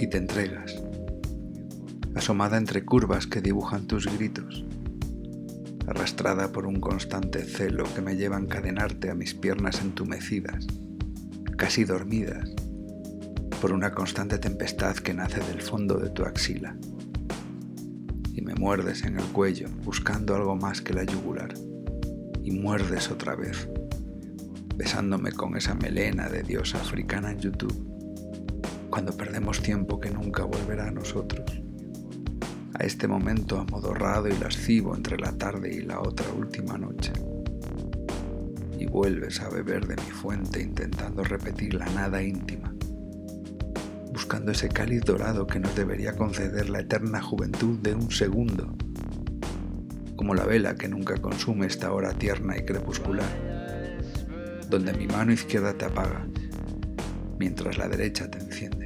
y te entregas, asomada entre curvas que dibujan tus gritos, arrastrada por un constante celo que me lleva a encadenarte a mis piernas entumecidas, casi dormidas, por una constante tempestad que nace del fondo de tu axila. Y me muerdes en el cuello buscando algo más que la yugular. Y muerdes otra vez, besándome con esa melena de diosa africana en YouTube, cuando perdemos tiempo que nunca volverá a nosotros. A este momento amodorrado y lascivo entre la tarde y la otra última noche. Y vuelves a beber de mi fuente intentando repetir la nada íntima buscando ese cáliz dorado que nos debería conceder la eterna juventud de un segundo, como la vela que nunca consume esta hora tierna y crepuscular, donde mi mano izquierda te apaga, mientras la derecha te enciende.